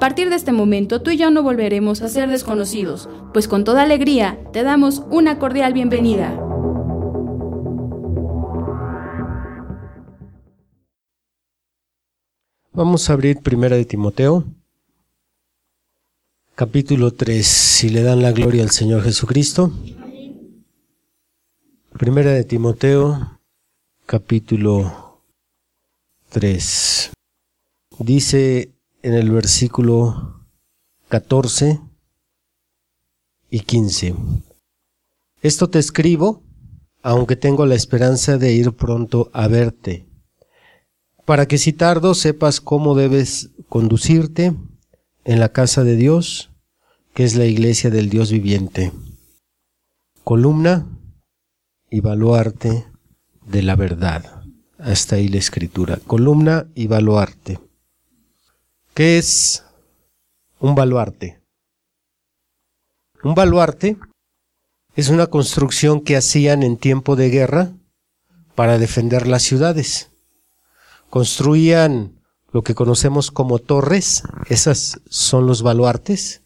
A partir de este momento tú y yo no volveremos a ser desconocidos, pues con toda alegría te damos una cordial bienvenida. Vamos a abrir Primera de Timoteo, capítulo 3, si le dan la gloria al Señor Jesucristo. Primera de Timoteo, capítulo 3. Dice en el versículo 14 y 15. Esto te escribo, aunque tengo la esperanza de ir pronto a verte, para que si tardo sepas cómo debes conducirte en la casa de Dios, que es la iglesia del Dios viviente, columna y baluarte de la verdad. Hasta ahí la escritura. Columna y baluarte. ¿Qué es un baluarte? Un baluarte es una construcción que hacían en tiempo de guerra para defender las ciudades. Construían lo que conocemos como torres, esas son los baluartes,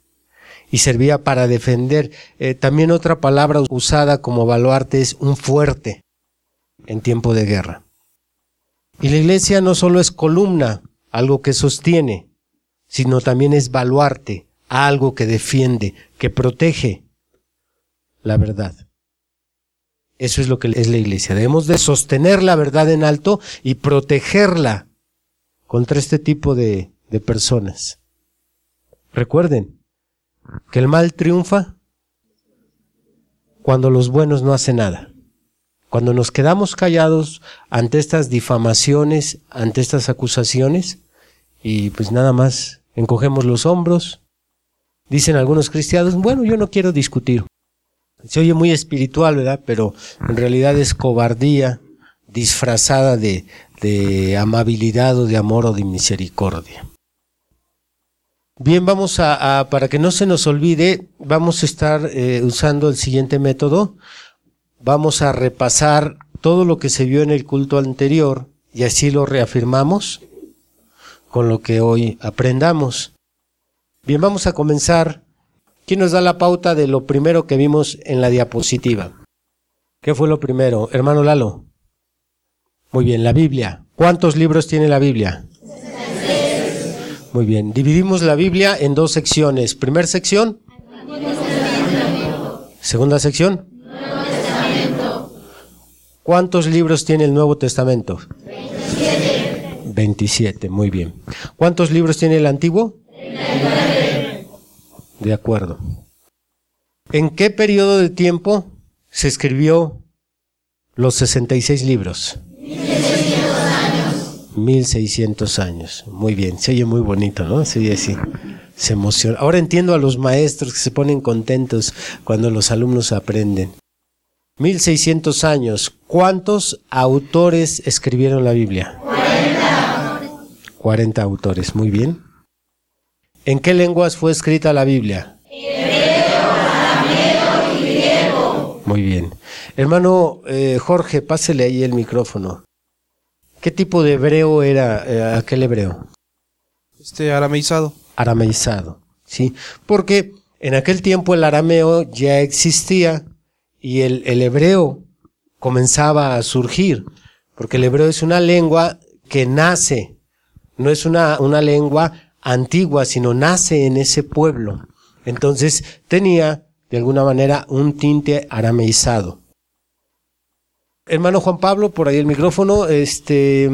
y servía para defender. Eh, también otra palabra usada como baluarte es un fuerte en tiempo de guerra. Y la iglesia no solo es columna, algo que sostiene, sino también es baluarte, algo que defiende, que protege la verdad. Eso es lo que es la iglesia. Debemos de sostener la verdad en alto y protegerla contra este tipo de, de personas. Recuerden que el mal triunfa cuando los buenos no hacen nada. Cuando nos quedamos callados ante estas difamaciones, ante estas acusaciones, y pues nada más encogemos los hombros. Dicen algunos cristianos, bueno, yo no quiero discutir. Se oye muy espiritual, ¿verdad? Pero en realidad es cobardía disfrazada de, de amabilidad o de amor o de misericordia. Bien, vamos a, para que no se nos olvide, vamos a estar eh, usando el siguiente método. Vamos a repasar todo lo que se vio en el culto anterior y así lo reafirmamos con lo que hoy aprendamos. Bien, vamos a comenzar. ¿Quién nos da la pauta de lo primero que vimos en la diapositiva? ¿Qué fue lo primero? Hermano Lalo. Muy bien, la Biblia. ¿Cuántos libros tiene la Biblia? Muy bien, dividimos la Biblia en dos secciones. Primer sección. Segunda sección. ¿Cuántos libros tiene el Nuevo Testamento? 27, muy bien. ¿Cuántos libros tiene el antiguo? De acuerdo. ¿En qué periodo de tiempo se escribió los 66 libros? 1600 años. 1600 años. Muy bien, se oye muy bonito, ¿no? Se oye. Se emociona. Ahora entiendo a los maestros que se ponen contentos cuando los alumnos aprenden. 1600 años. ¿Cuántos autores escribieron la Biblia? 40 autores, muy bien. ¿En qué lenguas fue escrita la Biblia? Hebreo, arameo y griego. Muy bien. Hermano eh, Jorge, pásele ahí el micrófono. ¿Qué tipo de hebreo era eh, aquel hebreo? Este arameizado. Arameizado, sí. Porque en aquel tiempo el arameo ya existía y el, el hebreo comenzaba a surgir, porque el hebreo es una lengua que nace no es una, una lengua antigua, sino nace en ese pueblo. Entonces tenía, de alguna manera, un tinte arameizado. Hermano Juan Pablo, por ahí el micrófono, este,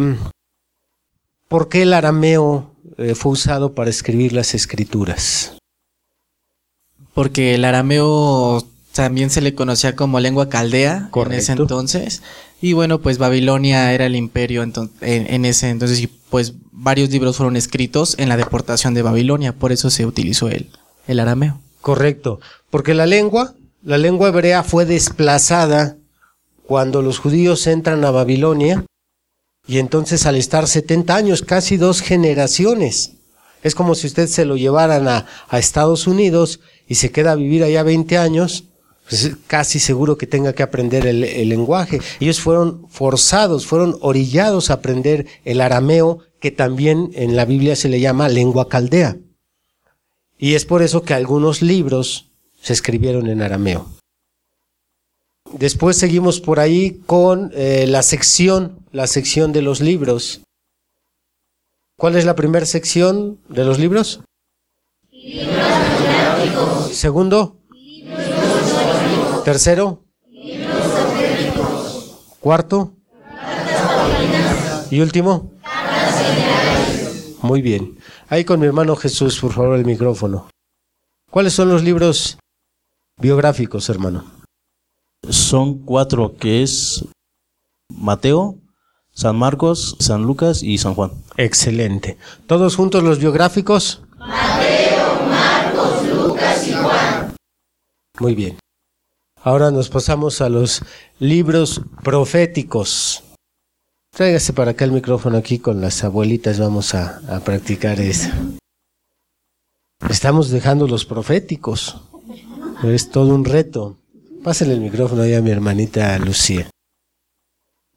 ¿por qué el arameo eh, fue usado para escribir las escrituras? porque el arameo también se le conocía como lengua caldea en ese entonces. Y bueno, pues Babilonia era el imperio en, ese entonces y pues varios libros fueron escritos en la deportación de Babilonia, por eso se utilizó el, el arameo. Correcto, porque la lengua, la lengua hebrea fue desplazada cuando los judíos entran a Babilonia y entonces al estar 70 años, casi dos generaciones, es como si usted se lo llevaran a, a Estados Unidos y se queda a vivir allá 20 años, pues casi seguro que tenga que aprender el, el, lenguaje. Ellos fueron forzados, fueron orillados a aprender el arameo, que también en la Biblia se le llama lengua caldea. Y es por eso que algunos libros se escribieron en arameo. Después seguimos por ahí con eh, la sección, la sección de los libros. ¿Cuál es la primera sección de los libros? Libros Segundo. Tercero. Libros Cuarto. Y último. Muy bien. Ahí con mi hermano Jesús, por favor, el micrófono. ¿Cuáles son los libros biográficos, hermano? Son cuatro, que es Mateo, San Marcos, San Lucas y San Juan. Excelente. ¿Todos juntos los biográficos? Mateo, Marcos, Lucas y Juan. Muy bien. Ahora nos pasamos a los libros proféticos. Tráigase para acá el micrófono aquí con las abuelitas, vamos a, a practicar eso. Estamos dejando los proféticos. Es todo un reto. Pásenle el micrófono ahí a mi hermanita Lucía.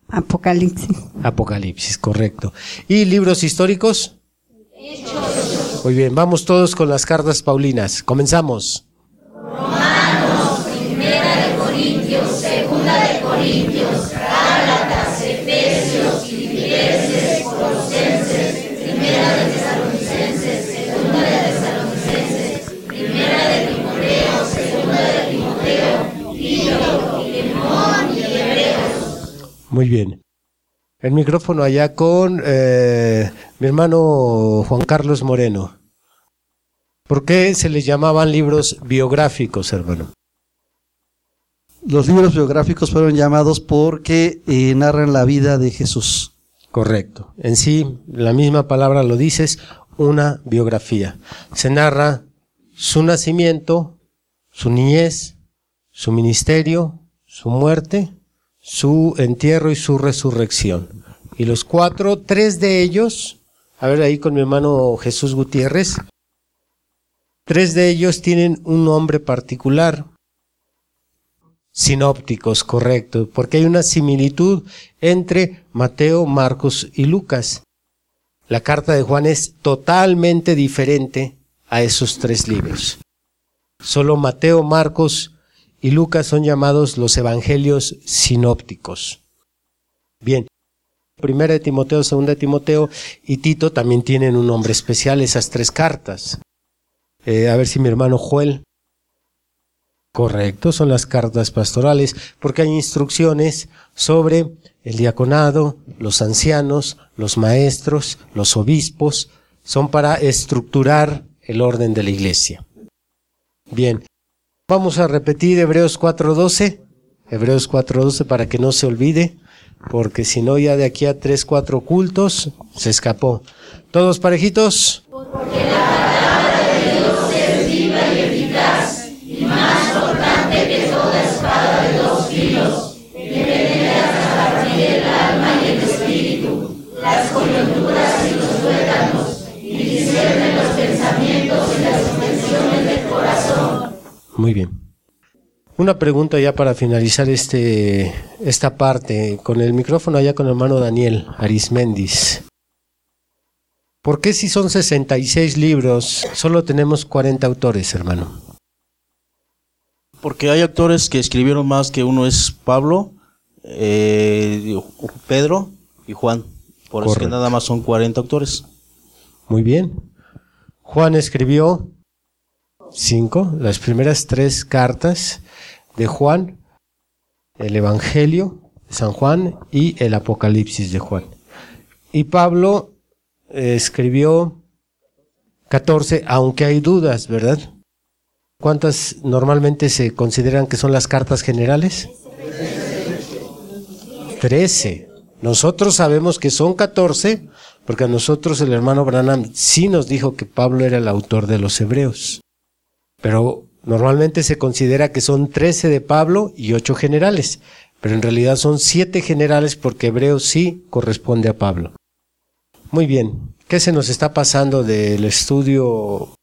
Apocalipsis. Apocalipsis, correcto. ¿Y libros históricos? Muy bien, vamos todos con las cartas paulinas. Comenzamos. Muy bien. El micrófono allá con eh, mi hermano Juan Carlos Moreno. ¿Por qué se les llamaban libros biográficos, hermano? Los libros biográficos fueron llamados porque eh, narran la vida de Jesús. Correcto. En sí, la misma palabra lo dices, una biografía. Se narra su nacimiento, su niñez, su ministerio, su muerte, su entierro y su resurrección. Y los cuatro, tres de ellos, a ver ahí con mi hermano Jesús Gutiérrez, tres de ellos tienen un nombre particular. Sinópticos, correcto, porque hay una similitud entre Mateo, Marcos y Lucas. La carta de Juan es totalmente diferente a esos tres libros. Solo Mateo, Marcos y Lucas son llamados los evangelios sinópticos. Bien, primera de Timoteo, segunda de Timoteo y Tito también tienen un nombre especial, esas tres cartas. Eh, a ver si mi hermano Joel. Correcto, son las cartas pastorales, porque hay instrucciones sobre el diaconado, los ancianos, los maestros, los obispos, son para estructurar el orden de la iglesia. Bien, vamos a repetir Hebreos 4.12, Hebreos 4.12 para que no se olvide, porque si no ya de aquí a 3, 4 cultos se escapó. ¿Todos parejitos? Muy bien. Una pregunta ya para finalizar este, esta parte, con el micrófono allá con el hermano Daniel Arismendis. ¿Por qué si son 66 libros, solo tenemos 40 autores, hermano? Porque hay autores que escribieron más que uno es Pablo, eh, Pedro y Juan. Por eso que nada más son 40 autores. Muy bien. Juan escribió cinco, las primeras tres cartas de Juan, el Evangelio de San Juan y el Apocalipsis de Juan. Y Pablo eh, escribió 14, aunque hay dudas, ¿verdad? ¿cuántas normalmente se consideran que son las cartas generales? Trece. Nosotros sabemos que son catorce, porque a nosotros el hermano Branham sí nos dijo que Pablo era el autor de los hebreos. Pero normalmente se considera que son trece de Pablo y ocho generales, pero en realidad son siete generales porque Hebreos sí corresponde a Pablo. Muy bien, ¿qué se nos está pasando del estudio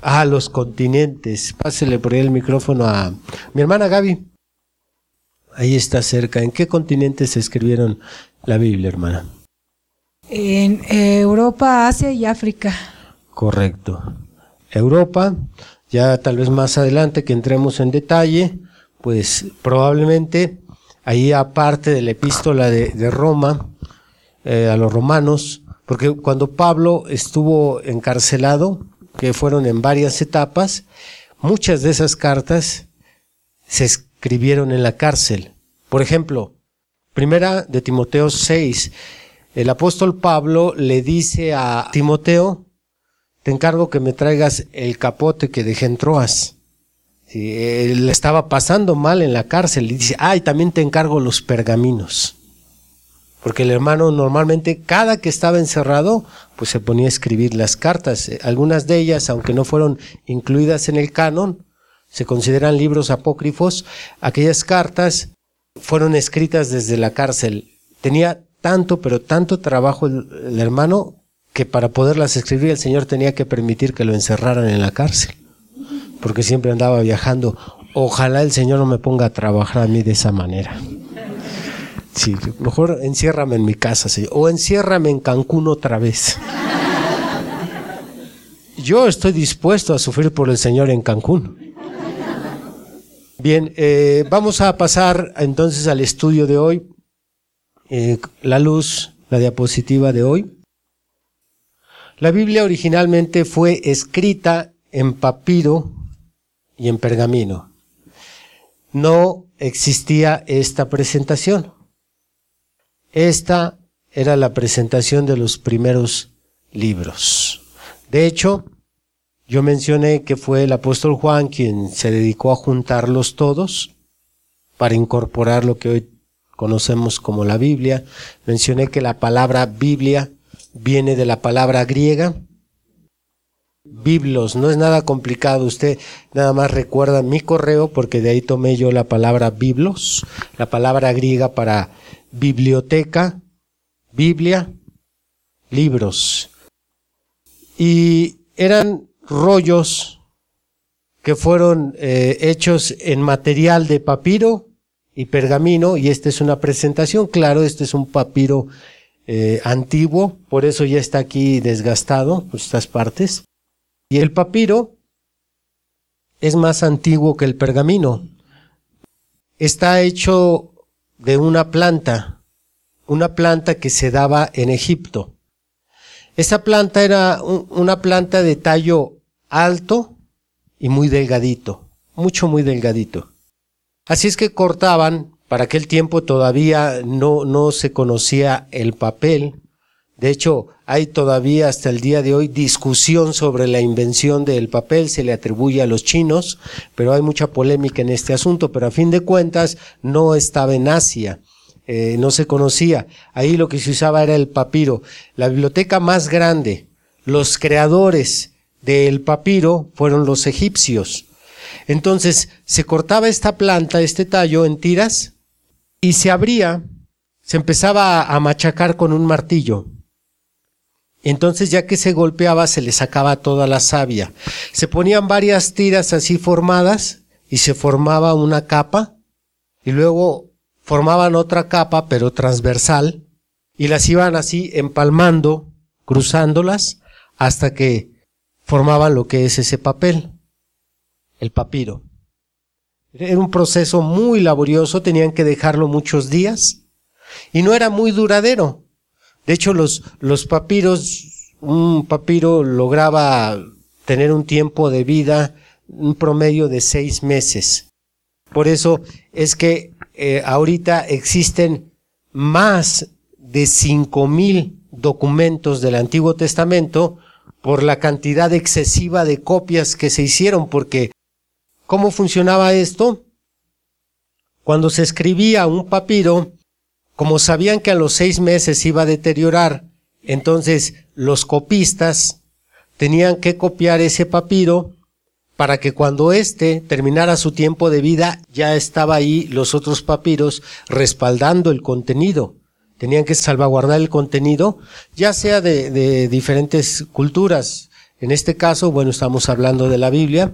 a los continentes? Pásele por ahí el micrófono a mi hermana Gaby. Ahí está cerca. ¿En qué continentes se escribieron la Biblia, hermana? En Europa, Asia y África. Correcto. Europa, ya tal vez más adelante que entremos en detalle, pues probablemente ahí aparte de la epístola de, Roma eh, a los romanos, porque cuando Pablo estuvo encarcelado, que fueron en varias etapas, muchas de esas cartas se escribieron en la cárcel. Por ejemplo, primera de Timoteo 6, el apóstol Pablo le dice a Timoteo, te encargo que me traigas el capote que dejé en Troas. Sí, él estaba pasando mal en la cárcel y dice, ay, también te encargo los pergaminos. Porque el hermano normalmente cada que estaba encerrado, pues se ponía a escribir las cartas. Algunas de ellas, aunque no fueron incluidas en el canon, se consideran libros apócrifos. Aquellas cartas fueron escritas desde la cárcel. Tenía tanto, pero tanto trabajo el hermano que para poderlas escribir el Señor tenía que permitir que lo encerraran en la cárcel, porque siempre andaba viajando. Ojalá el Señor no me ponga a trabajar a mí de esa manera. Sí, mejor enciérrame en mi casa, o enciérrame en Cancún otra vez. Yo estoy dispuesto a sufrir por el Señor en Cancún. Bien, eh, vamos a pasar entonces al estudio de hoy. Eh, la luz, la diapositiva de hoy. La Biblia originalmente fue escrita en papiro y en pergamino. No existía esta presentación. Esta era la presentación de los primeros libros. De hecho, yo mencioné que fue el apóstol Juan quien se dedicó a juntarlos todos para incorporar lo que hoy conocemos como la Biblia. Mencioné que la palabra Biblia viene de la palabra griega. Biblos, no es nada complicado. Usted nada más recuerda mi correo porque de ahí tomé yo la palabra biblos, la palabra griega para biblioteca, Biblia, libros. Y eran rollos que fueron eh, hechos en material de papiro y pergamino, y esta es una presentación, claro, este es un papiro eh, antiguo, por eso ya está aquí desgastado, estas partes. Y el papiro es más antiguo que el pergamino. Está hecho de una planta, una planta que se daba en Egipto. Esa planta era un, una planta de tallo alto y muy delgadito, mucho, muy delgadito. Así es que cortaban para aquel tiempo todavía no, no se conocía el papel. De hecho, hay todavía hasta el día de hoy discusión sobre la invención del papel, se le atribuye a los chinos, pero hay mucha polémica en este asunto, pero a fin de cuentas no estaba en Asia, eh, no se conocía. Ahí lo que se usaba era el papiro. La biblioteca más grande, los creadores del papiro fueron los egipcios. Entonces se cortaba esta planta, este tallo en tiras, y se abría, se empezaba a machacar con un martillo. Entonces ya que se golpeaba se le sacaba toda la savia. Se ponían varias tiras así formadas y se formaba una capa y luego formaban otra capa pero transversal y las iban así empalmando, cruzándolas hasta que formaban lo que es ese papel, el papiro. Era un proceso muy laborioso, tenían que dejarlo muchos días y no era muy duradero. De hecho, los, los papiros, un papiro lograba tener un tiempo de vida, un promedio de seis meses. Por eso es que eh, ahorita existen más de cinco mil documentos del Antiguo Testamento por la cantidad excesiva de copias que se hicieron, porque ¿Cómo funcionaba esto? Cuando se escribía un papiro, como sabían que a los seis meses iba a deteriorar, entonces los copistas tenían que copiar ese papiro para que cuando éste terminara su tiempo de vida ya estaba ahí los otros papiros respaldando el contenido. Tenían que salvaguardar el contenido, ya sea de, de diferentes culturas. En este caso, bueno, estamos hablando de la Biblia.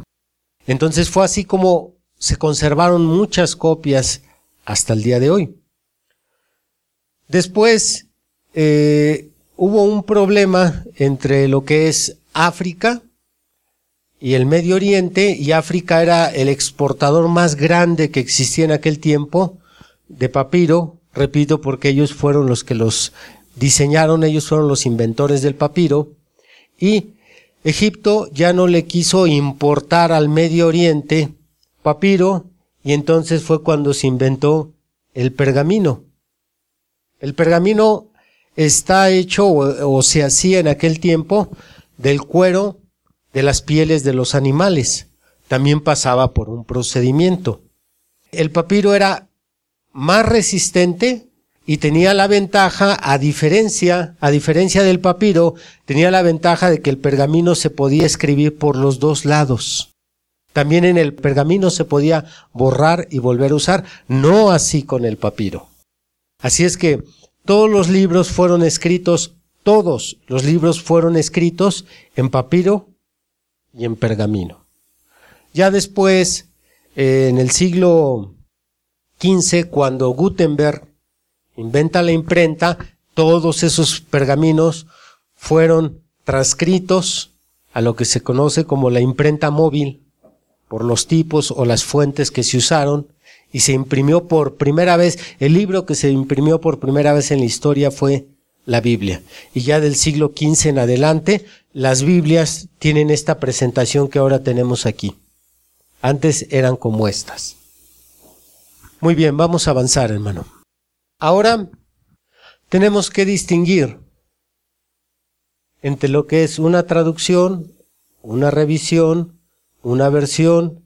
Entonces fue así como se conservaron muchas copias hasta el día de hoy. Después eh, hubo un problema entre lo que es África y el Medio Oriente, y África era el exportador más grande que existía en aquel tiempo de papiro, repito, porque ellos fueron los que los diseñaron, ellos fueron los inventores del papiro, y Egipto ya no le quiso importar al Medio Oriente papiro, y entonces fue cuando se inventó el pergamino. El pergamino está hecho o, se hacía en aquel tiempo del cuero de las pieles de los animales. También pasaba por un procedimiento. El papiro era más resistente y tenía la ventaja, a diferencia, a diferencia del papiro, tenía la ventaja de que el pergamino se podía escribir por los dos lados. También en el pergamino se podía borrar y volver a usar, no así con el papiro. Así es que todos los libros fueron escritos, todos los libros fueron escritos en papiro y en pergamino. Ya después, eh, en el siglo XV, cuando Gutenberg inventa la imprenta, todos esos pergaminos fueron transcritos a lo que se conoce como la imprenta móvil por los tipos o las fuentes que se usaron y se imprimió por primera vez, el libro que se imprimió por primera vez en la historia fue la Biblia. Y ya del siglo XV en adelante, las Biblias tienen esta presentación que ahora tenemos aquí. Antes eran como estas. Muy bien, vamos a avanzar, hermano. Ahora tenemos que distinguir entre lo que es una traducción, una revisión, una versión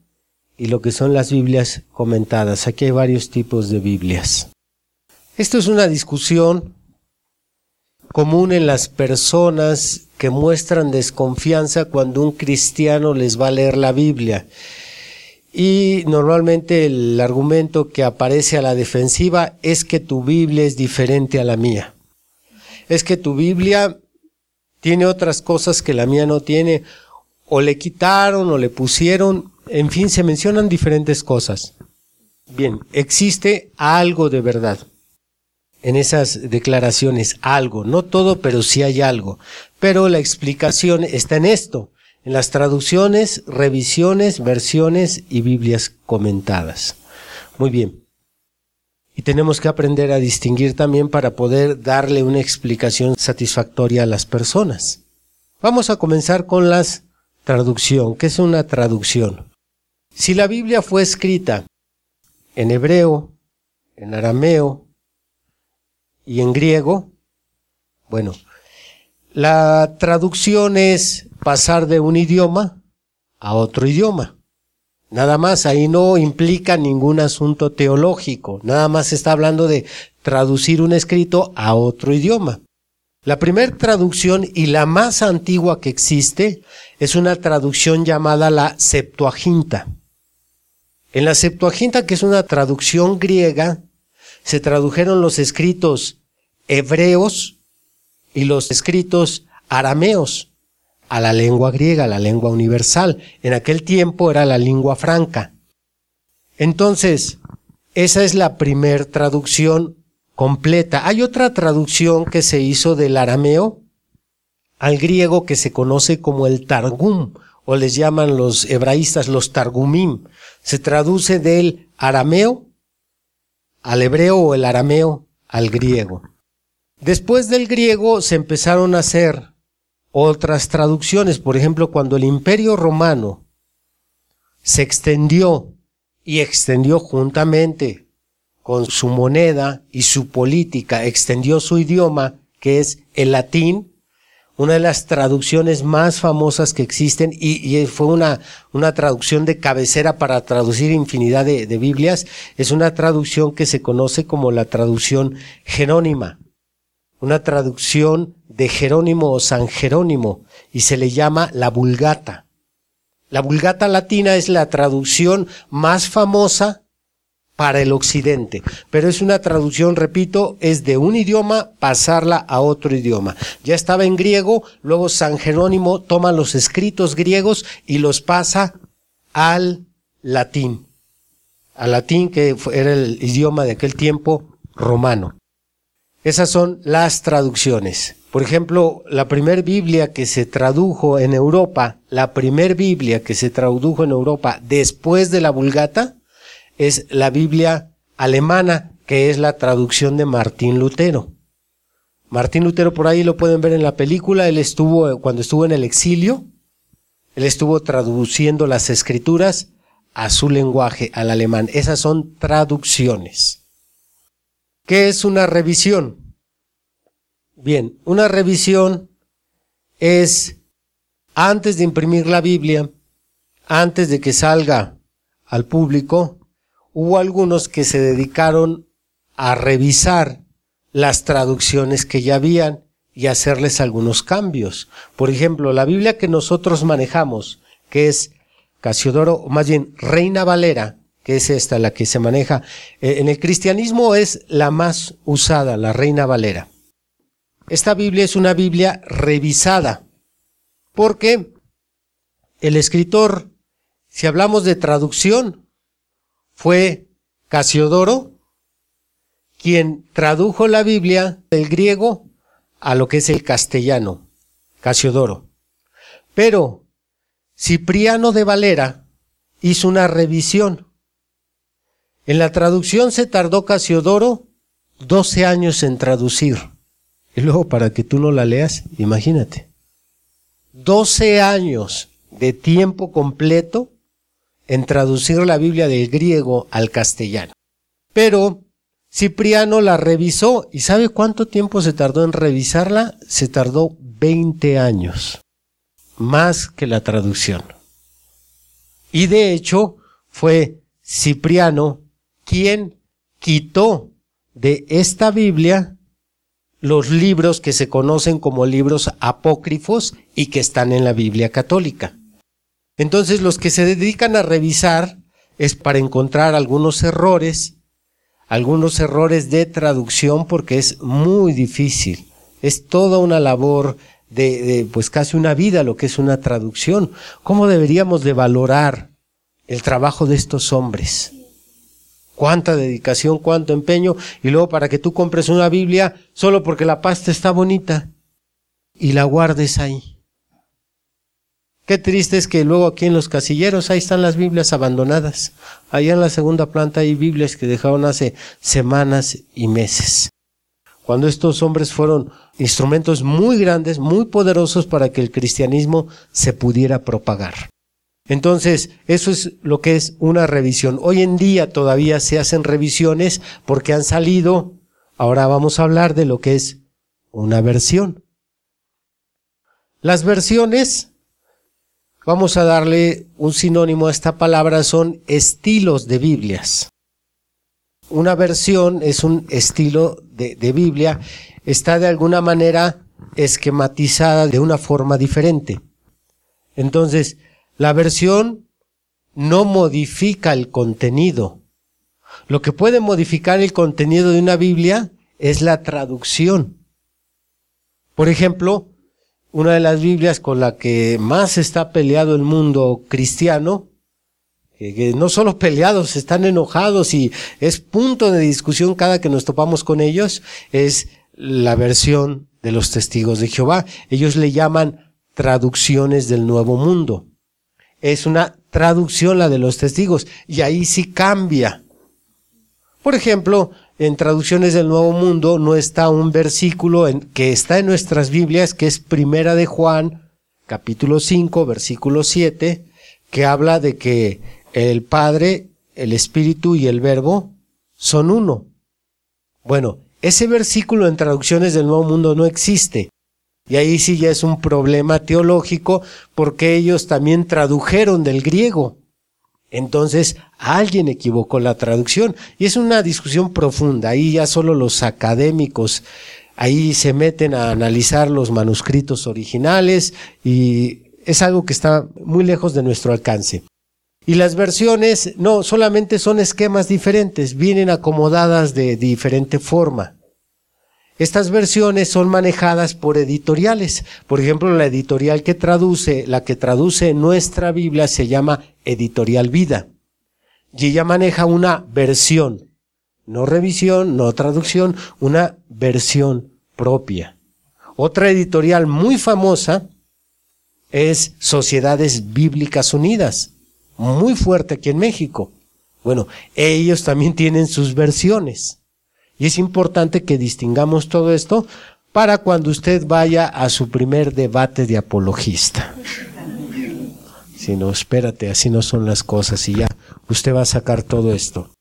y lo que son las Biblias comentadas. Aquí hay varios tipos de Biblias. Esto es una discusión común en las personas que muestran desconfianza cuando un cristiano les va a leer la Biblia. Y normalmente el argumento que aparece a la defensiva es que tu Biblia es diferente a la mía. Es que tu Biblia tiene otras cosas que la mía no tiene, o le quitaron o le pusieron, en fin, se mencionan diferentes cosas. Bien, existe algo de verdad en esas declaraciones, algo, no todo, pero sí hay algo. Pero la explicación está en esto, en las traducciones, revisiones, versiones y Biblias comentadas. Muy bien. Y tenemos que aprender a distinguir también para poder darle una explicación satisfactoria a las personas. Vamos a comenzar con las traducción. ¿Qué es una traducción? Si la Biblia fue escrita en hebreo, en arameo y en griego, bueno, la traducción es pasar de un idioma a otro idioma. Nada más, ahí no implica ningún asunto teológico, nada más está hablando de traducir un escrito a otro idioma. La primera traducción y la más antigua que existe es una traducción llamada la Septuaginta. En la Septuaginta, que es una traducción griega, se tradujeron los escritos hebreos y los escritos arameos a la lengua griega, la lengua universal. En aquel tiempo era la lengua franca. Entonces, esa es la primer traducción completa. Hay otra traducción que se hizo del arameo al griego que se conoce como el Targum, o les llaman los hebraístas los Targumim. Se traduce del arameo al hebreo o el arameo al griego. Después del griego se empezaron a hacer otras traducciones. Por ejemplo, cuando el imperio romano se extendió y extendió juntamente con su moneda y su política, extendió su idioma, que es el latín, una de las traducciones más famosas que existen y, fue una, una, traducción de cabecera para traducir infinidad de, de, Biblias. Es una traducción que se conoce como la traducción jerónima, una traducción de Jerónimo o San Jerónimo y se le llama la Vulgata. La Vulgata latina es la traducción más famosa para el occidente. Pero es una traducción, repito, es de un idioma pasarla a otro idioma. Ya estaba en griego, luego San Jerónimo toma los escritos griegos y los pasa al latín. Al latín que era el idioma de aquel tiempo romano. Esas son las traducciones. Por ejemplo, la primer Biblia que se tradujo en Europa, la primer Biblia que se tradujo en Europa después de la Vulgata, es la Biblia alemana, que es la traducción de Martín Lutero. Martín Lutero por ahí lo pueden ver en la película, él estuvo, cuando estuvo en el exilio, él estuvo traduciendo las escrituras a su lenguaje, al alemán. Esas son traducciones. ¿Qué es una revisión? Bien, una revisión es antes de imprimir la Biblia, antes de que salga al público, hubo algunos que se dedicaron a revisar las traducciones que ya habían y hacerles algunos cambios. Por ejemplo, la Biblia que nosotros manejamos, que es Casiodoro, más bien Reina Valera, que es esta la que se maneja, eh, en el cristianismo es la más usada, la Reina Valera. Esta Biblia es una Biblia revisada, porque el escritor, si hablamos de traducción, fue Casiodoro quien tradujo la Biblia del griego a lo que es el castellano, Casiodoro. Pero Cipriano de Valera hizo una revisión. En la traducción se tardó Casiodoro 12 años en traducir. Y luego para que tú no la leas, imagínate. 12 años de tiempo completo en traducir la Biblia del griego al castellano. Pero Cipriano la revisó y ¿sabe cuánto tiempo se tardó en revisarla? Se tardó 20 años, más que la traducción. Y de hecho fue Cipriano quien quitó de esta Biblia los libros que se conocen como libros apócrifos y que están en la Biblia católica. Entonces los que se dedican a revisar es para encontrar algunos errores, algunos errores de traducción porque es muy difícil. Es toda una labor de, pues casi una vida lo que es una traducción. ¿Cómo deberíamos de valorar el trabajo de estos hombres? Cuánta dedicación, cuánto empeño y luego para que tú compres una Biblia solo porque la pasta está bonita y la guardes ahí. Qué triste es que luego aquí en los casilleros ahí están las Biblias abandonadas. Allá en la segunda planta hay Biblias que dejaron hace semanas y meses. Cuando estos hombres fueron instrumentos muy grandes, muy poderosos para que el cristianismo se pudiera propagar. Entonces, eso es lo que es una revisión. Hoy en día todavía se hacen revisiones porque han salido, ahora vamos a hablar de lo que es una versión. Las versiones vamos a darle un sinónimo a esta palabra, son estilos de Biblias. Una versión es un estilo de, de, Biblia, está de alguna manera esquematizada de una forma diferente. Entonces, la versión no modifica el contenido. Lo que puede modificar el contenido de una Biblia es la traducción. Por ejemplo, una de las Biblias con la que más está peleado el mundo cristiano, que no solo peleados, están enojados y es punto de discusión cada que nos topamos con ellos, es la versión de los testigos de Jehová. Ellos le llaman traducciones del Nuevo Mundo. Es una traducción la de los testigos y ahí sí cambia. Por ejemplo, en traducciones del Nuevo Mundo no está un versículo que está en nuestras Biblias, que es Primera de Juan, capítulo 5, versículo 7, que habla de que el Padre, el Espíritu y el Verbo son uno. Bueno, ese versículo en traducciones del Nuevo Mundo no existe. Y ahí sí ya es un problema teológico porque ellos también tradujeron del griego. Entonces, alguien equivocó la traducción. Y es una discusión profunda. Ahí ya solo los académicos ahí se meten a analizar los manuscritos originales y es algo que está muy lejos de nuestro alcance. Y las versiones no solamente son esquemas diferentes, vienen acomodadas de diferente forma. Estas versiones son manejadas por editoriales. Por ejemplo, la editorial que traduce, la que traduce nuestra Biblia se llama Editorial Vida. Y ella maneja una versión, no revisión, no traducción, una versión propia. Otra editorial muy famosa es Sociedades Bíblicas Unidas, muy fuerte aquí en México. Bueno, ellos también tienen sus versiones. Y es importante que distingamos todo esto para cuando usted vaya a su primer debate de apologista. Si no, espérate, así no son las cosas y ya usted va a sacar todo esto.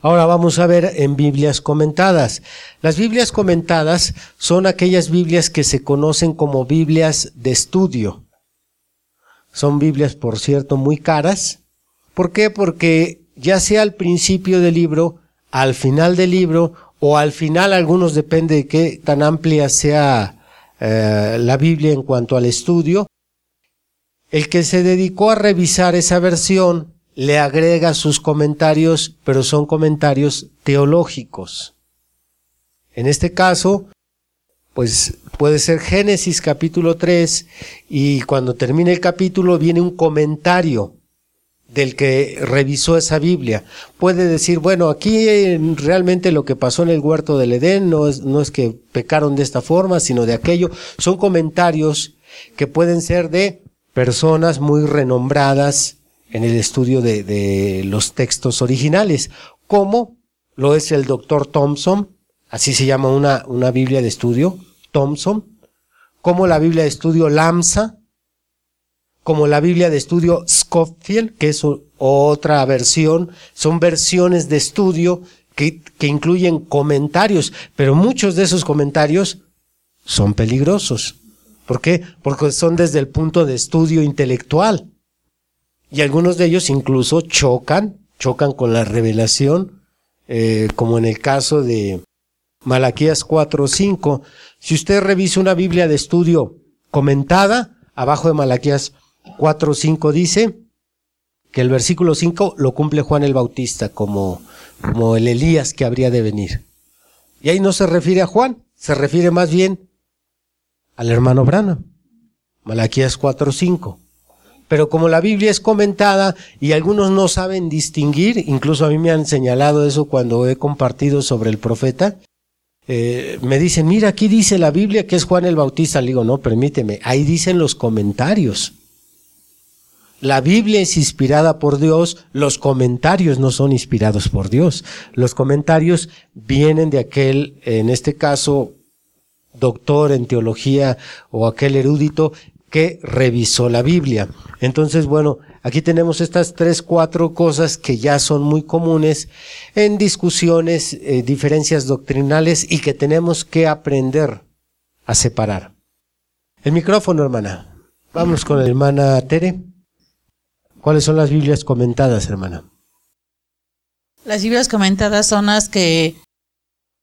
Ahora vamos a ver en Biblias comentadas. Las Biblias comentadas son aquellas Biblias que se conocen como Biblias de estudio. Son Biblias, por cierto, muy caras. ¿Por qué? Porque ya sea al principio del libro, al final del libro o al final, algunos depende de qué tan amplia sea eh, la Biblia en cuanto al estudio, el que se dedicó a revisar esa versión le agrega sus comentarios, pero son comentarios teológicos. En este caso, pues puede ser Génesis capítulo 3 y cuando termine el capítulo viene un comentario del que revisó esa Biblia. Puede decir, bueno, aquí realmente lo que pasó en el huerto del Edén no es, no es que pecaron de esta forma, sino de aquello. Son comentarios que pueden ser de personas muy renombradas en el estudio de, de los textos originales, como lo es el doctor Thompson, así se llama una, una Biblia de estudio, Thompson, como la Biblia de estudio Lamsa, como la Biblia de estudio Scofield, que es otra versión, son versiones de estudio que, que incluyen comentarios, pero muchos de esos comentarios son peligrosos. ¿Por qué? Porque son desde el punto de estudio intelectual. Y algunos de ellos incluso chocan, chocan con la revelación, eh, como en el caso de Malaquías 4.5. Si usted revisa una Biblia de estudio comentada, abajo de Malaquías 4.5 dice que el versículo 5 lo cumple Juan el Bautista como, como el Elías que habría de venir. Y ahí no se refiere a Juan, se refiere más bien al hermano Brana. Malaquías 4.5. Pero como la Biblia es comentada y algunos no saben distinguir, incluso a mí me han señalado eso cuando he compartido sobre el profeta, eh, me dicen, mira, aquí dice la Biblia que es Juan el Bautista. Le digo, no, permíteme, ahí dicen los comentarios. La Biblia es inspirada por Dios, los comentarios no son inspirados por Dios. Los comentarios vienen de aquel, en este caso, doctor en teología o aquel erudito que revisó la Biblia. Entonces, bueno, aquí tenemos estas tres, cuatro cosas que ya son muy comunes en discusiones, eh, diferencias doctrinales y que tenemos que aprender a separar. El micrófono, hermana. Vamos con la hermana Tere. ¿Cuáles son las Biblias comentadas, hermana? Las Biblias comentadas son las que,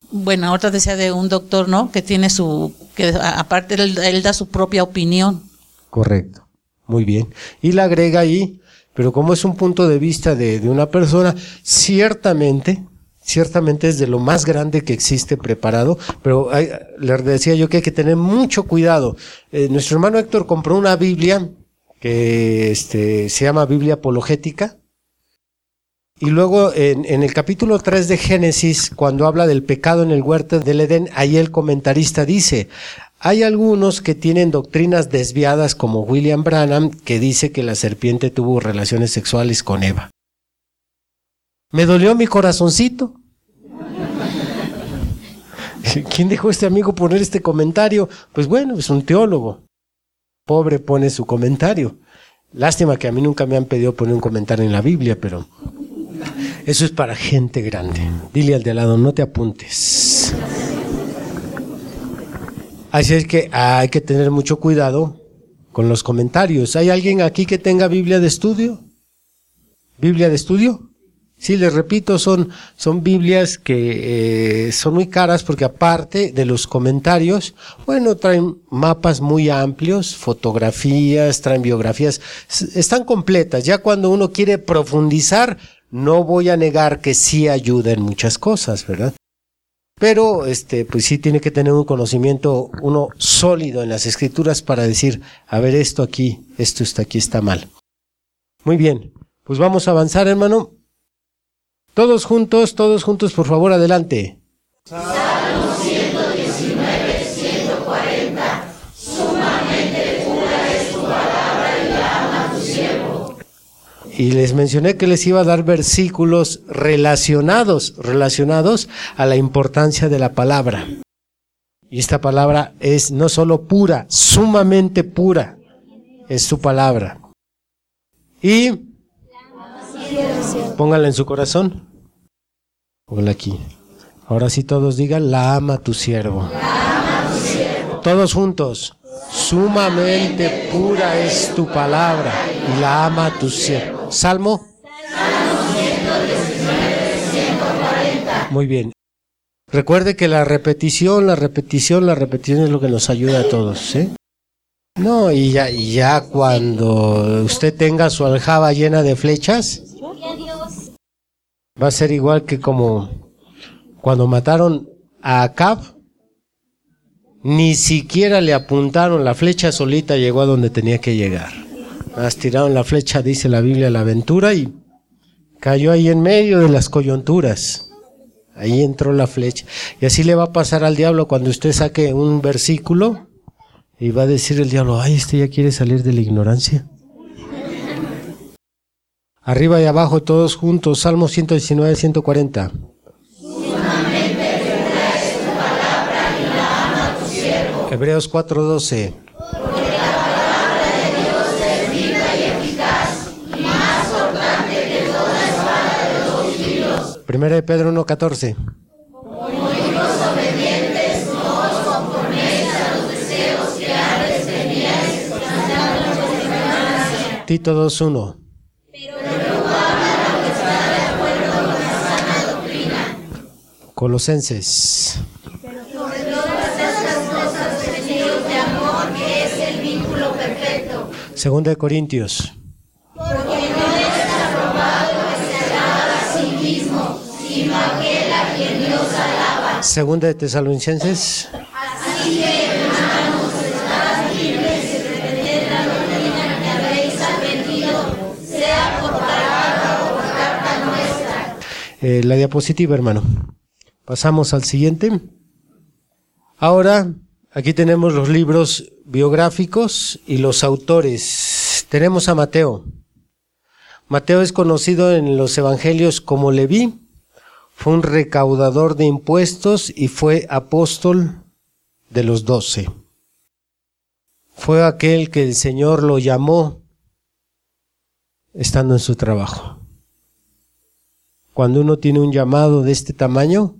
bueno, otra decía de un doctor, ¿no? Que tiene su, que aparte él da su propia opinión Correcto. Muy bien. Y la agrega ahí, pero como es un punto de vista de, una persona, ciertamente, ciertamente es de lo más grande que existe preparado, pero le decía yo que hay que tener mucho cuidado. Eh, nuestro hermano Héctor compró una Biblia que este, se llama Biblia Apologética. Y luego en, en, el capítulo 3 de Génesis, cuando habla del pecado en el huerto del Edén, ahí el comentarista dice, hay algunos que tienen doctrinas desviadas como William Branham que dice que la serpiente tuvo relaciones sexuales con Eva. Me dolió mi corazoncito. ¿Quién dejó este amigo poner este comentario? Pues bueno, es un teólogo. Pobre pone su comentario. Lástima que a mí nunca me han pedido poner un comentario en la Biblia, pero eso es para gente grande. Dile al de lado, no te apuntes. Así es que hay que tener mucho cuidado con los comentarios. ¿Hay alguien aquí que tenga Biblia de estudio? ¿Biblia de estudio? Sí, les repito, son, son Biblias que eh, son muy caras porque aparte de los comentarios, bueno, traen mapas muy amplios, fotografías, traen biografías, están completas. Ya cuando uno quiere profundizar, no voy a negar que sí ayuda en muchas cosas, ¿verdad? Pero este, pues sí tiene que tener un conocimiento uno sólido en las escrituras para decir, a ver, esto aquí, esto está aquí, está mal. Muy bien, pues vamos a avanzar, hermano. Todos juntos, todos juntos, por favor, adelante. Salmo 119, 140. Sumamente pura es tu palabra y la ama tu siervo. Y les mencioné que les iba a dar versículos relacionados, relacionados a la importancia de la palabra. Y esta palabra es no solo pura, sumamente pura, es su palabra. Y Póngala en su corazón. Póngala aquí. Ahora sí todos digan, la ama tu siervo. Todos juntos. Sumamente pura es tu palabra y la ama tu siervo. Salmo. Muy bien. Recuerde que la repetición, la repetición, la repetición es lo que nos ayuda a todos. ¿eh? No, y ya, y ya cuando usted tenga su aljaba llena de flechas, va a ser igual que como cuando mataron a Acab, ni siquiera le apuntaron la flecha solita, llegó a donde tenía que llegar. Más tiraron la flecha, dice la Biblia, la aventura y cayó ahí en medio de las coyunturas. Ahí entró la flecha. Y así le va a pasar al diablo cuando usted saque un versículo y va a decir el diablo, ay, este ya quiere salir de la ignorancia. Arriba y abajo, todos juntos, Salmo 119, 140. Sumamente dura es tu palabra y la ama tu siervo. Hebreos 4, 12. Porque la palabra de Dios es viva y eficaz, y más cortante que toda espada de dos filos. Primera de Pedro 1, 14. Tito 2.1 Colosenses. Todas cosas de amor, que es el vínculo perfecto. Segunda de Corintios. Porque no es aprobado que se alaba a sí mismo, sino aquel a quien Dios alaba. Segunda de Tesalonicenses. Así que, hermanos, estad firmes y retened la doctrina que habéis aprendido, sea por palabra o por carta nuestra. Eh, la diapositiva, hermano. Pasamos al siguiente. Ahora, aquí tenemos los libros biográficos y los autores. Tenemos a Mateo. Mateo es conocido en los evangelios como Leví. Fue un recaudador de impuestos y fue apóstol de los doce. Fue aquel que el Señor lo llamó estando en su trabajo. Cuando uno tiene un llamado de este tamaño,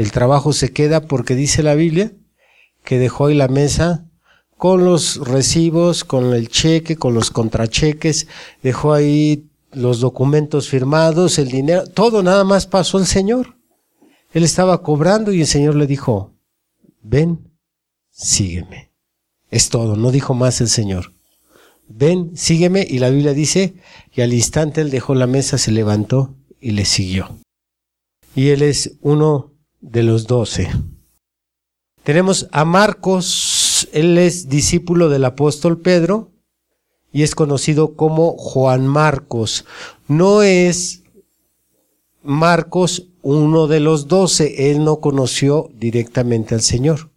el trabajo se queda porque dice la Biblia que dejó ahí la mesa con los recibos, con el cheque, con los contracheques, dejó ahí los documentos firmados, el dinero, todo nada más pasó el Señor. Él estaba cobrando y el Señor le dijo, ven, sígueme. Es todo, no dijo más el Señor. Ven, sígueme y la Biblia dice, y al instante él dejó la mesa, se levantó y le siguió. Y él es uno de los doce. Tenemos a Marcos, él es discípulo del apóstol Pedro y es conocido como Juan Marcos. No es Marcos uno de los doce, él no conoció directamente al Señor,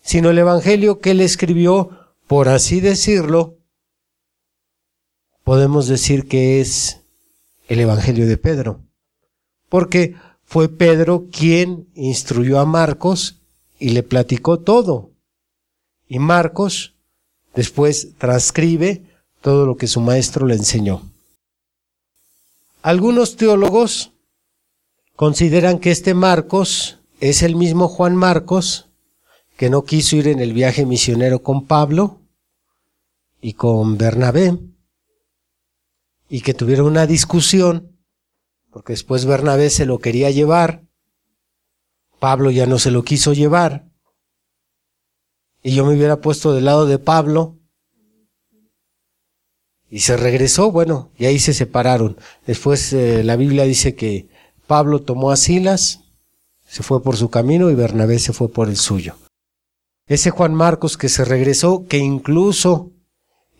sino el Evangelio que él escribió, por así decirlo, podemos decir que es el Evangelio de Pedro, porque fue Pedro quien instruyó a Marcos y le platicó todo. Y Marcos después transcribe todo lo que su maestro le enseñó. Algunos teólogos consideran que este Marcos es el mismo Juan Marcos que no quiso ir en el viaje misionero con Pablo y con Bernabé y que tuvieron una discusión porque después Bernabé se lo quería llevar, Pablo ya no se lo quiso llevar y yo me hubiera puesto del lado de Pablo y se regresó, bueno, y ahí se separaron. Después eh, la Biblia dice que Pablo tomó a Silas, se fue por su camino y Bernabé se fue por el suyo. Ese Juan Marcos que se regresó, que incluso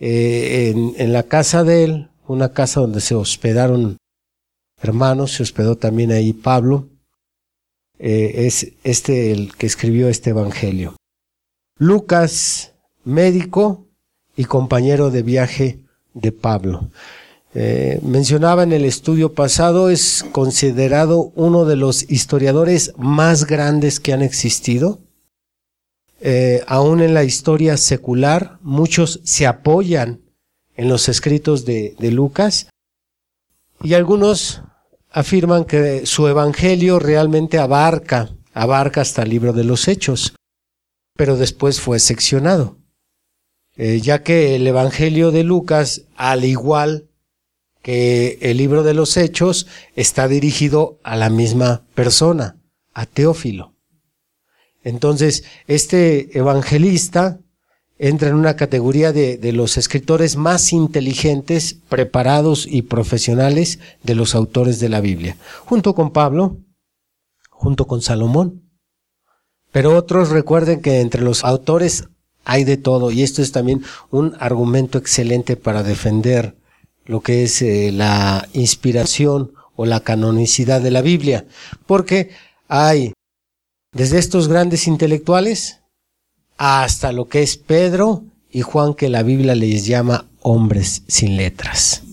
eh, en, la casa de él, una casa donde se hospedaron hermanos, se hospedó también ahí Pablo, eh, es este el que escribió este evangelio. Lucas, médico y compañero de viaje de Pablo. Eh, mencionaba en el estudio pasado, es considerado uno de los historiadores más grandes que han existido. Eh, aún en la historia secular, muchos se apoyan en los escritos de, de Lucas y algunos afirman que su evangelio realmente abarca, abarca hasta el libro de los hechos, pero después fue seccionado. Eh, ya que el Evangelio de Lucas, al igual que el libro de los Hechos, está dirigido a la misma persona, a Teófilo. Entonces, este evangelista entra en una categoría de, los escritores más inteligentes, preparados y profesionales de los autores de la Biblia, junto con Pablo, junto con Salomón. Pero otros recuerden que entre los autores hay de todo y esto es también un argumento excelente para defender lo que es eh, la inspiración o la canonicidad de la Biblia, porque hay desde estos grandes intelectuales hasta lo que es Pedro y Juan que la Biblia les llama hombres sin letras,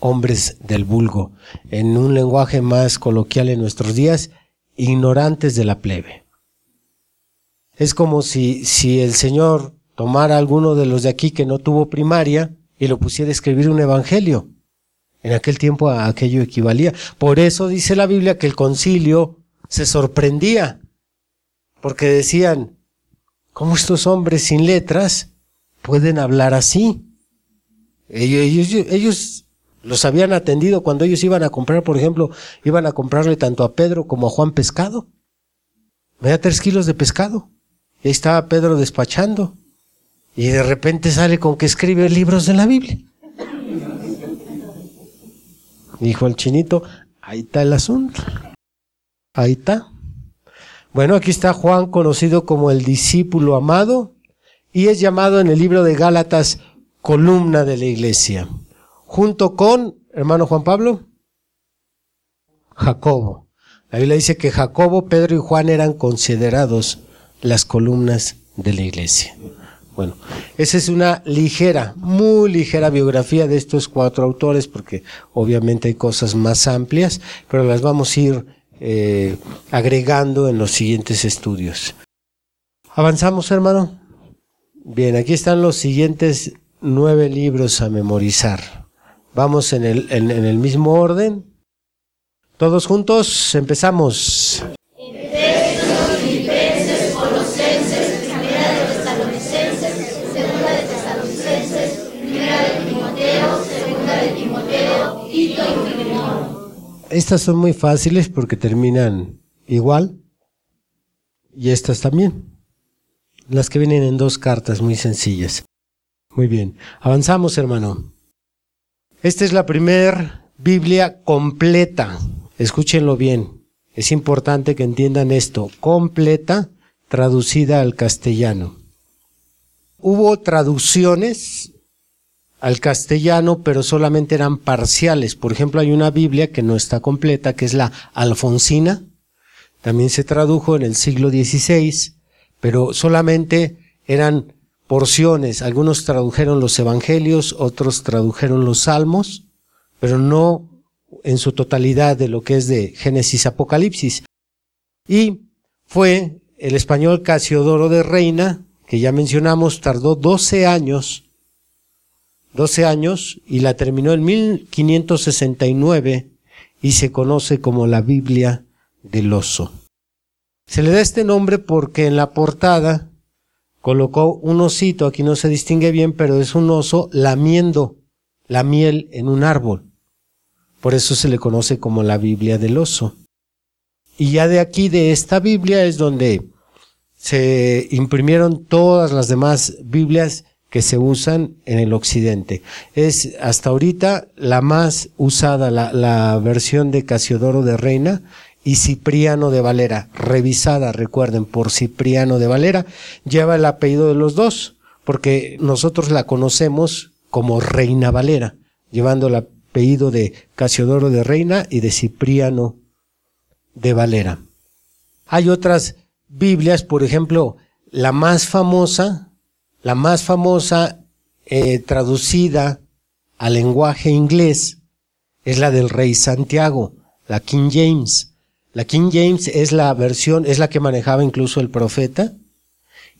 hombres del vulgo, en un lenguaje más coloquial en nuestros días, ignorantes de la plebe. Es como si, si el Señor tomara alguno de los de aquí que no tuvo primaria y lo pusiera a escribir un evangelio. En aquel tiempo a aquello equivalía. Por eso dice la Biblia que el concilio se sorprendía, porque decían, ¿cómo estos hombres sin letras pueden hablar así? Ellos, los habían atendido cuando ellos iban a comprar, por ejemplo, iban a comprarle tanto a Pedro como a Juan pescado. Me da tres kilos de pescado. Y ahí estaba Pedro despachando. Y de repente sale con que escribe libros de la Biblia. Dijo el chinito, ahí está el asunto. Ahí está. Bueno, aquí está Juan, conocido como el discípulo amado, y es llamado en el libro de Gálatas columna de la iglesia, junto con, hermano Juan Pablo, Jacobo. La Biblia dice que Jacobo, Pedro y Juan eran considerados las columnas de la iglesia. Bueno, esa es una ligera, muy ligera biografía de estos cuatro autores, porque obviamente hay cosas más amplias, pero las vamos a ir eh, agregando en los siguientes estudios. ¿Avanzamos, hermano? Bien, aquí están los siguientes nueve libros a memorizar. Vamos en el, en el mismo orden. Todos juntos, empezamos. Estas son muy fáciles porque terminan igual. Y estas también. Las que vienen en dos cartas muy sencillas. Muy bien. Avanzamos, hermano. Esta es la primera Biblia completa. Escúchenlo bien. Es importante que entiendan esto. Completa, traducida al castellano. Hubo traducciones al castellano, pero solamente eran parciales. Por ejemplo, hay una Biblia que no está completa, que es la Alfonsina. También se tradujo en el siglo XVI, pero solamente eran porciones. Algunos tradujeron los Evangelios, otros tradujeron los Salmos, pero no en su totalidad de lo que es de Génesis Apocalipsis. Y fue el español Casiodoro de Reina, que ya mencionamos, tardó 12 años 12 años y la terminó en 1569 y se conoce como la Biblia del oso. Se le da este nombre porque en la portada colocó un osito, aquí no se distingue bien, pero es un oso lamiendo la miel en un árbol. Por eso se le conoce como la Biblia del oso. Y ya de aquí, de esta Biblia, es donde se imprimieron todas las demás Biblias que se usan en el occidente. Es hasta ahorita la más usada, la, la versión de Casiodoro de Reina y Cipriano de Valera, revisada, recuerden, por Cipriano de Valera, lleva el apellido de los dos, porque nosotros la conocemos como Reina Valera, llevando el apellido de Casiodoro de Reina y de Cipriano de Valera. Hay otras Biblias, por ejemplo, la más famosa, la más famosa eh, traducida al lenguaje inglés es la del Rey Santiago, la King James. La King James es la versión, es la que manejaba incluso el profeta,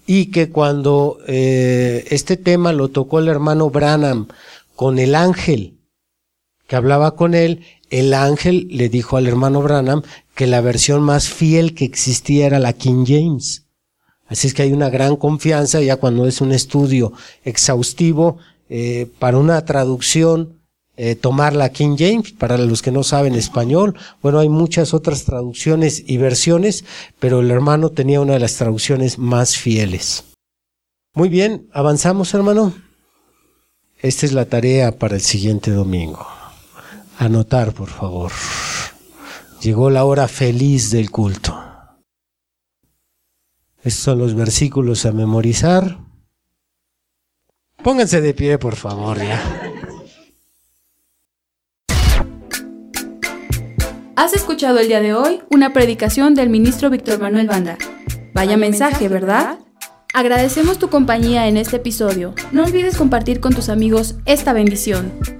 y que cuando eh, este tema lo tocó el hermano Branham con el ángel que hablaba con él, el ángel le dijo al hermano Branham que la versión más fiel que existía era la King James. Así es que hay una gran confianza ya cuando es un estudio exhaustivo eh, para una traducción eh, tomar la King James, para los que no saben español. Bueno, hay muchas otras traducciones y versiones, pero el hermano tenía una de las traducciones más fieles. Muy bien, avanzamos hermano. Esta es la tarea para el siguiente domingo. Anotar, por favor. Llegó la hora feliz del culto. Estos son los versículos a memorizar. Pónganse de pie, por favor, ya. Has escuchado el día de hoy una predicación del ministro Víctor Manuel Banda. Vaya mensaje, ¿verdad? Agradecemos tu compañía en este episodio. No olvides compartir con tus amigos esta bendición.